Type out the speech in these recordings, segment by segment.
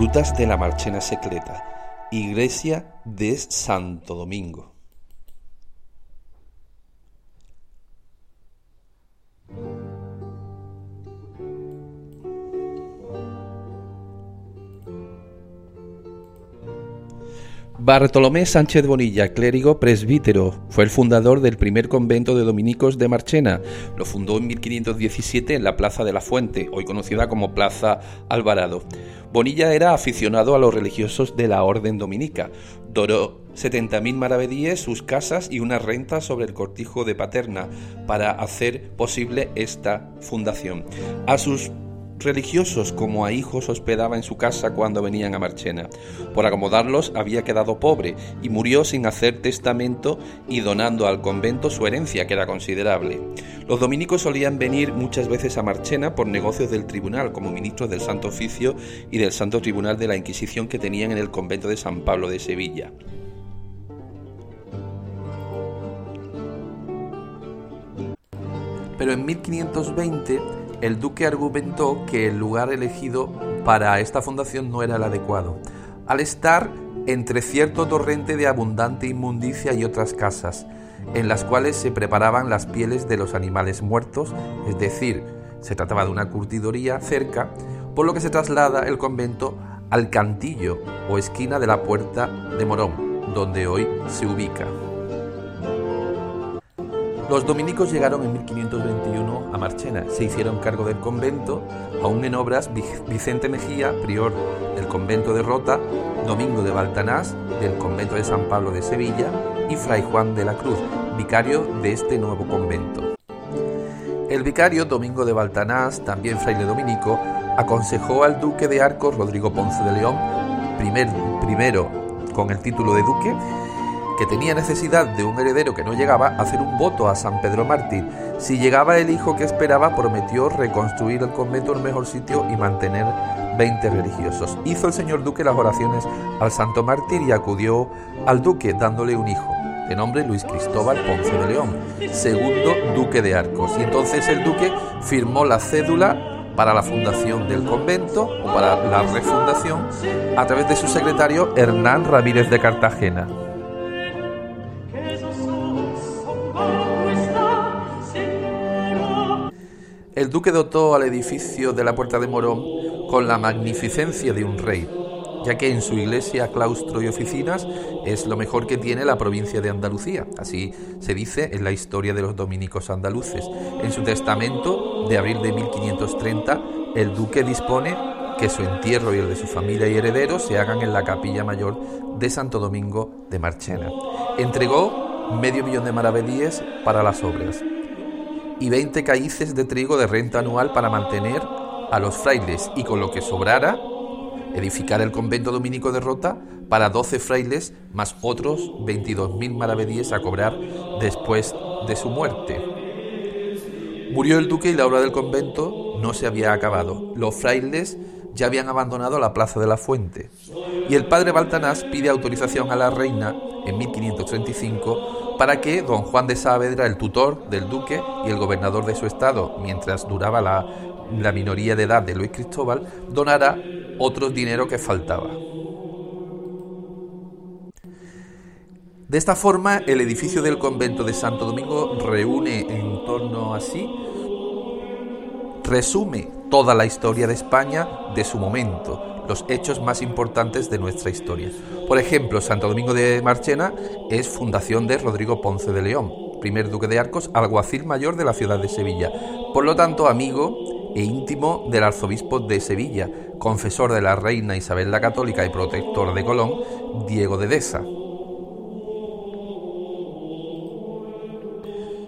Rutas de la Marchena Secreta, Iglesia de Santo Domingo. Bartolomé Sánchez Bonilla, clérigo presbítero, fue el fundador del primer convento de dominicos de Marchena. Lo fundó en 1517 en la Plaza de la Fuente, hoy conocida como Plaza Alvarado. Bonilla era aficionado a los religiosos de la Orden Dominica. Doró 70.000 maravedíes, sus casas y una renta sobre el cortijo de Paterna para hacer posible esta fundación. A sus religiosos como a hijos hospedaba en su casa cuando venían a Marchena. Por acomodarlos había quedado pobre y murió sin hacer testamento y donando al convento su herencia, que era considerable. Los dominicos solían venir muchas veces a Marchena por negocios del tribunal, como ministros del Santo Oficio y del Santo Tribunal de la Inquisición que tenían en el convento de San Pablo de Sevilla. Pero en 1520 el duque argumentó que el lugar elegido para esta fundación no era el adecuado, al estar entre cierto torrente de abundante inmundicia y otras casas, en las cuales se preparaban las pieles de los animales muertos, es decir, se trataba de una curtidoría cerca, por lo que se traslada el convento al cantillo o esquina de la puerta de Morón, donde hoy se ubica. Los dominicos llegaron en 1521 a Marchena, se hicieron cargo del convento, aún en obras Vicente Mejía, prior del convento de Rota, Domingo de Baltanás, del convento de San Pablo de Sevilla, y Fray Juan de la Cruz, vicario de este nuevo convento. El vicario Domingo de Baltanás, también fraile dominico, aconsejó al duque de Arcos, Rodrigo Ponce de León, primer, primero con el título de duque, que tenía necesidad de un heredero que no llegaba, hacer un voto a San Pedro Mártir. Si llegaba el hijo que esperaba, prometió reconstruir el convento en un mejor sitio y mantener 20 religiosos. Hizo el señor duque las oraciones al santo mártir y acudió al duque dándole un hijo, de nombre Luis Cristóbal Ponce de León, segundo duque de Arcos. Y entonces el duque firmó la cédula para la fundación del convento o para la refundación a través de su secretario Hernán Ramírez de Cartagena. El duque dotó al edificio de la Puerta de Morón con la magnificencia de un rey, ya que en su iglesia, claustro y oficinas es lo mejor que tiene la provincia de Andalucía. Así se dice en la historia de los dominicos andaluces. En su testamento de abril de 1530, el duque dispone que su entierro y el de su familia y herederos se hagan en la capilla mayor de Santo Domingo de Marchena. Entregó medio millón de maravedíes para las obras y 20 caíces de trigo de renta anual para mantener a los frailes y con lo que sobrara edificar el convento dominico de Rota para 12 frailes más otros 22.000 maravedíes a cobrar después de su muerte. Murió el duque y la obra del convento no se había acabado. Los frailes ya habían abandonado la plaza de la fuente. Y el padre Baltanás pide autorización a la reina en 1535 para que don Juan de Saavedra, el tutor del duque y el gobernador de su estado, mientras duraba la, la minoría de edad de Luis Cristóbal, donara otro dinero que faltaba. De esta forma, el edificio del convento de Santo Domingo reúne en torno a sí, resume toda la historia de España de su momento, los hechos más importantes de nuestra historia. Por ejemplo, Santo Domingo de Marchena es fundación de Rodrigo Ponce de León, primer duque de Arcos, alguacil mayor de la ciudad de Sevilla, por lo tanto amigo e íntimo del arzobispo de Sevilla, confesor de la reina Isabel la Católica y protector de Colón, Diego de Deza.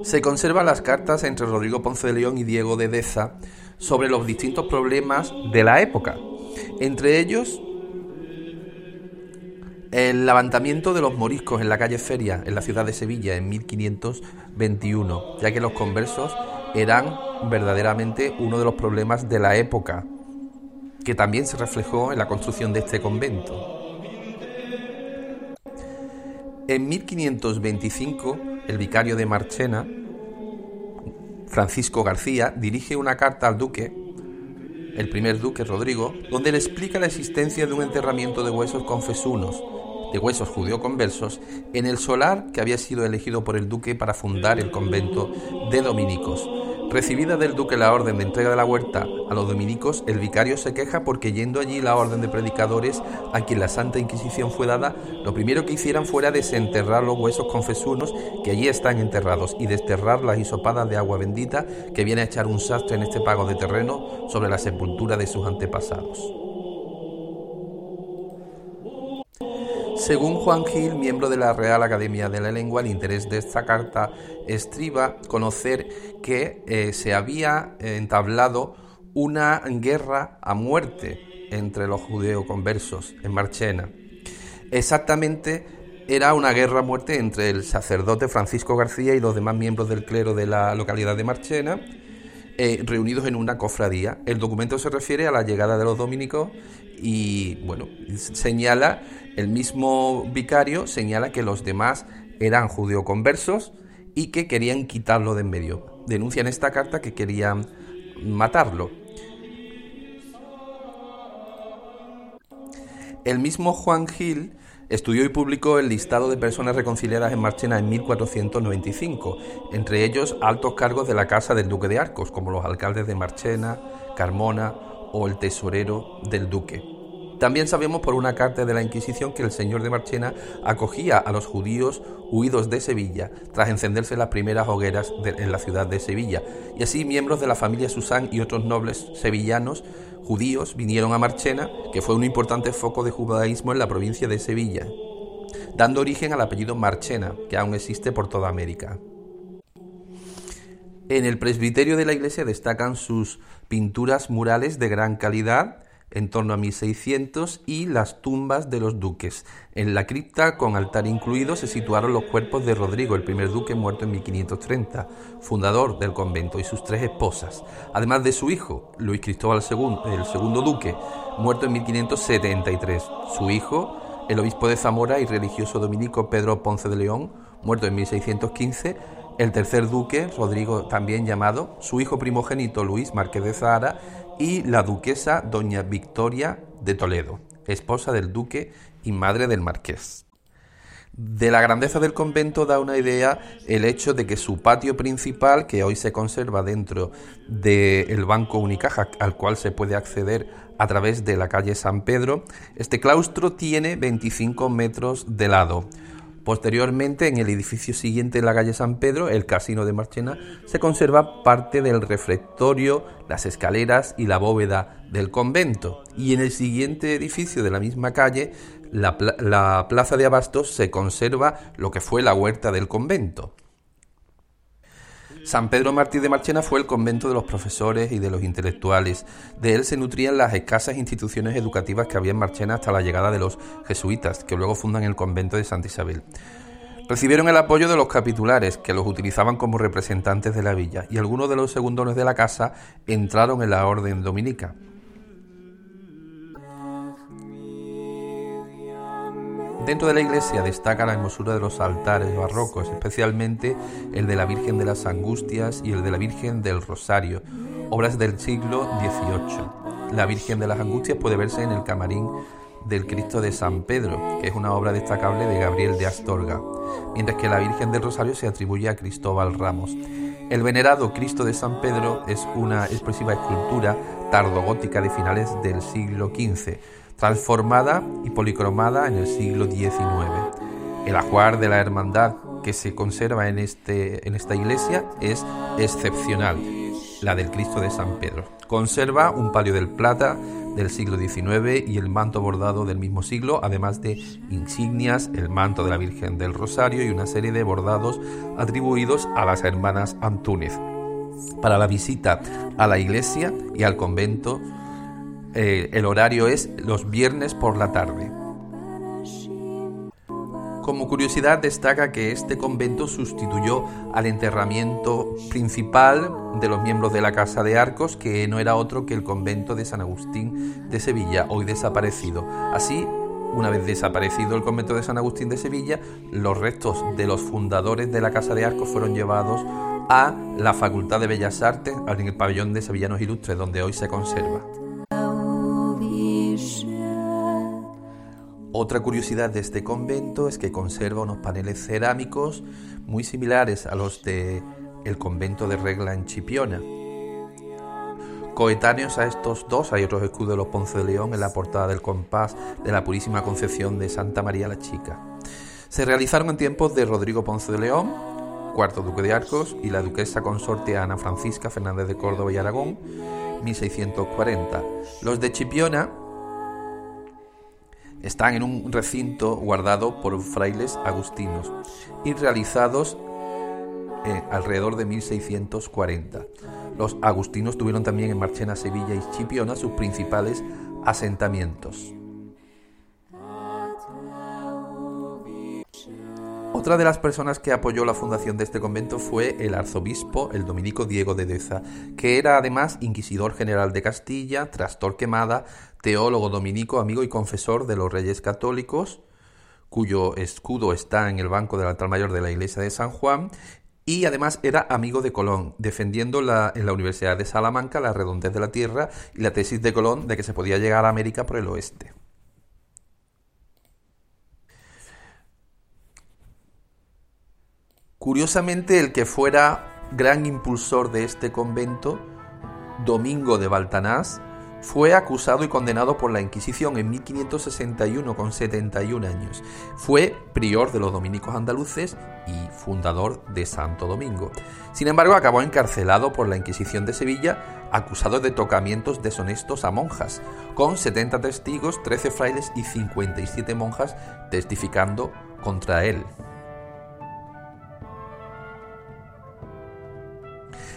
Se conservan las cartas entre Rodrigo Ponce de León y Diego de Deza sobre los distintos problemas de la época, entre ellos, el levantamiento de los moriscos en la calle Feria, en la ciudad de Sevilla, en 1521, ya que los conversos eran verdaderamente uno de los problemas de la época, que también se reflejó en la construcción de este convento. En 1525, el vicario de Marchena, Francisco García, dirige una carta al duque el primer duque Rodrigo, donde le explica la existencia de un enterramiento de huesos confesunos, de huesos judío-conversos, en el solar que había sido elegido por el duque para fundar el convento de dominicos. Recibida del duque la orden de entrega de la huerta a los dominicos, el vicario se queja porque yendo allí la orden de predicadores a quien la Santa Inquisición fue dada, lo primero que hicieran fuera desenterrar los huesos confesunos que allí están enterrados y desterrar las hisopadas de agua bendita que viene a echar un sastre en este pago de terreno sobre la sepultura de sus antepasados. Según Juan Gil, miembro de la Real Academia de la Lengua, el interés de esta carta estriba conocer que eh, se había entablado una guerra a muerte entre los judeo-conversos en Marchena. Exactamente era una guerra a muerte entre el sacerdote Francisco García y los demás miembros del clero de la localidad de Marchena, eh, reunidos en una cofradía. El documento se refiere a la llegada de los dominicos y, bueno, señala, el mismo vicario señala que los demás eran judeo-conversos y que querían quitarlo de en medio. Denuncian esta carta que querían matarlo. El mismo Juan Gil estudió y publicó el listado de personas reconciliadas en Marchena en 1495, entre ellos altos cargos de la casa del duque de Arcos, como los alcaldes de Marchena, Carmona o el tesorero del duque. También sabemos por una carta de la Inquisición que el señor de Marchena acogía a los judíos huidos de Sevilla tras encenderse las primeras hogueras en la ciudad de Sevilla, y así miembros de la familia Susán y otros nobles sevillanos judíos vinieron a Marchena, que fue un importante foco de judaísmo en la provincia de Sevilla, dando origen al apellido Marchena, que aún existe por toda América. En el presbiterio de la iglesia destacan sus pinturas murales de gran calidad, en torno a 1600 y las tumbas de los duques. En la cripta, con altar incluido, se situaron los cuerpos de Rodrigo, el primer duque muerto en 1530, fundador del convento, y sus tres esposas, además de su hijo, Luis Cristóbal II, el segundo duque, muerto en 1573, su hijo, el obispo de Zamora y religioso dominico Pedro Ponce de León, muerto en 1615, el tercer duque, Rodrigo también llamado, su hijo primogénito Luis Marqués de Zahara y la duquesa doña Victoria de Toledo, esposa del duque y madre del marqués. De la grandeza del convento da una idea el hecho de que su patio principal, que hoy se conserva dentro del Banco Unicaja, al cual se puede acceder a través de la calle San Pedro, este claustro tiene 25 metros de lado. Posteriormente, en el edificio siguiente de la calle San Pedro, el Casino de Marchena, se conserva parte del refectorio, las escaleras y la bóveda del convento. Y en el siguiente edificio de la misma calle, la, la Plaza de Abastos, se conserva lo que fue la huerta del convento. San Pedro Martí de Marchena fue el convento de los profesores y de los intelectuales. De él se nutrían las escasas instituciones educativas que había en Marchena hasta la llegada de los jesuitas, que luego fundan el convento de Santa Isabel. Recibieron el apoyo de los capitulares, que los utilizaban como representantes de la villa, y algunos de los segundones de la casa entraron en la orden dominica. Dentro de la iglesia destaca la hermosura de los altares barrocos, especialmente el de la Virgen de las Angustias y el de la Virgen del Rosario, obras del siglo XVIII. La Virgen de las Angustias puede verse en el camarín del Cristo de San Pedro, que es una obra destacable de Gabriel de Astorga, mientras que la Virgen del Rosario se atribuye a Cristóbal Ramos. El venerado Cristo de San Pedro es una expresiva escultura tardogótica de finales del siglo XV, transformada y policromada en el siglo XIX. El ajuar de la hermandad que se conserva en, este, en esta iglesia es excepcional, la del Cristo de San Pedro. Conserva un palio del plata del siglo XIX y el manto bordado del mismo siglo, además de insignias, el manto de la Virgen del Rosario y una serie de bordados atribuidos a las hermanas Antúnez. Para la visita a la iglesia y al convento eh, el horario es los viernes por la tarde. Como curiosidad destaca que este convento sustituyó al enterramiento principal de los miembros de la Casa de Arcos, que no era otro que el convento de San Agustín de Sevilla, hoy desaparecido. Así, una vez desaparecido el convento de San Agustín de Sevilla, los restos de los fundadores de la Casa de Arcos fueron llevados a la Facultad de Bellas Artes, en el pabellón de Sevillanos Ilustres, donde hoy se conserva. Otra curiosidad de este convento es que conserva unos paneles cerámicos muy similares a los de el convento de Regla en Chipiona. Coetáneos a estos dos hay otros escudos de los Ponce de León en la portada del compás de la Purísima Concepción de Santa María la Chica. Se realizaron en tiempos de Rodrigo Ponce de León, cuarto duque de Arcos, y la duquesa consorte Ana Francisca Fernández de Córdoba y Aragón, 1640. Los de Chipiona están en un recinto guardado por frailes agustinos y realizados eh, alrededor de 1640. Los agustinos tuvieron también en Marchena, Sevilla y Chipiona sus principales asentamientos. Otra de las personas que apoyó la fundación de este convento fue el arzobispo, el dominico Diego de Deza, que era además inquisidor general de Castilla, tras Torquemada, teólogo dominico, amigo y confesor de los reyes católicos, cuyo escudo está en el banco del altar mayor de la iglesia de San Juan, y además era amigo de Colón, defendiendo en la Universidad de Salamanca la redondez de la tierra y la tesis de Colón de que se podía llegar a América por el oeste. Curiosamente, el que fuera gran impulsor de este convento, Domingo de Baltanás, fue acusado y condenado por la Inquisición en 1561 con 71 años. Fue prior de los dominicos andaluces y fundador de Santo Domingo. Sin embargo, acabó encarcelado por la Inquisición de Sevilla, acusado de tocamientos deshonestos a monjas, con 70 testigos, 13 frailes y 57 monjas testificando contra él.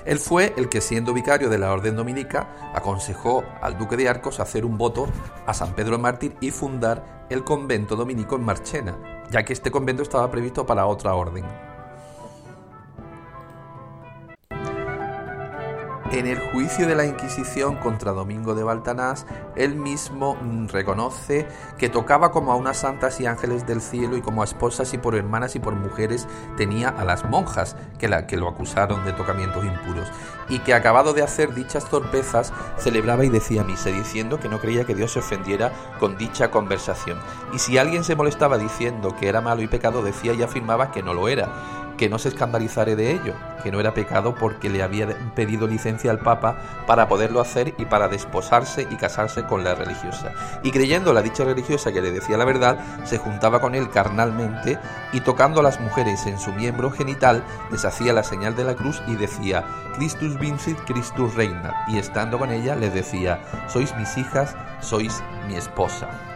Él fue el que, siendo vicario de la Orden Dominica, aconsejó al duque de Arcos hacer un voto a San Pedro Mártir y fundar el convento dominico en Marchena, ya que este convento estaba previsto para otra orden. En el juicio de la Inquisición contra Domingo de Baltanás, él mismo mm, reconoce que tocaba como a unas santas y ángeles del cielo y como a esposas y por hermanas y por mujeres tenía a las monjas que, la, que lo acusaron de tocamientos impuros y que acabado de hacer dichas torpezas celebraba y decía misa diciendo que no creía que Dios se ofendiera con dicha conversación. Y si alguien se molestaba diciendo que era malo y pecado, decía y afirmaba que no lo era que no se escandalizare de ello, que no era pecado porque le había pedido licencia al Papa para poderlo hacer y para desposarse y casarse con la religiosa. Y creyendo la dicha religiosa que le decía la verdad, se juntaba con él carnalmente y tocando a las mujeres en su miembro genital, les hacía la señal de la cruz y decía, Christus vincit, Christus reina. Y estando con ella les decía, sois mis hijas, sois mi esposa.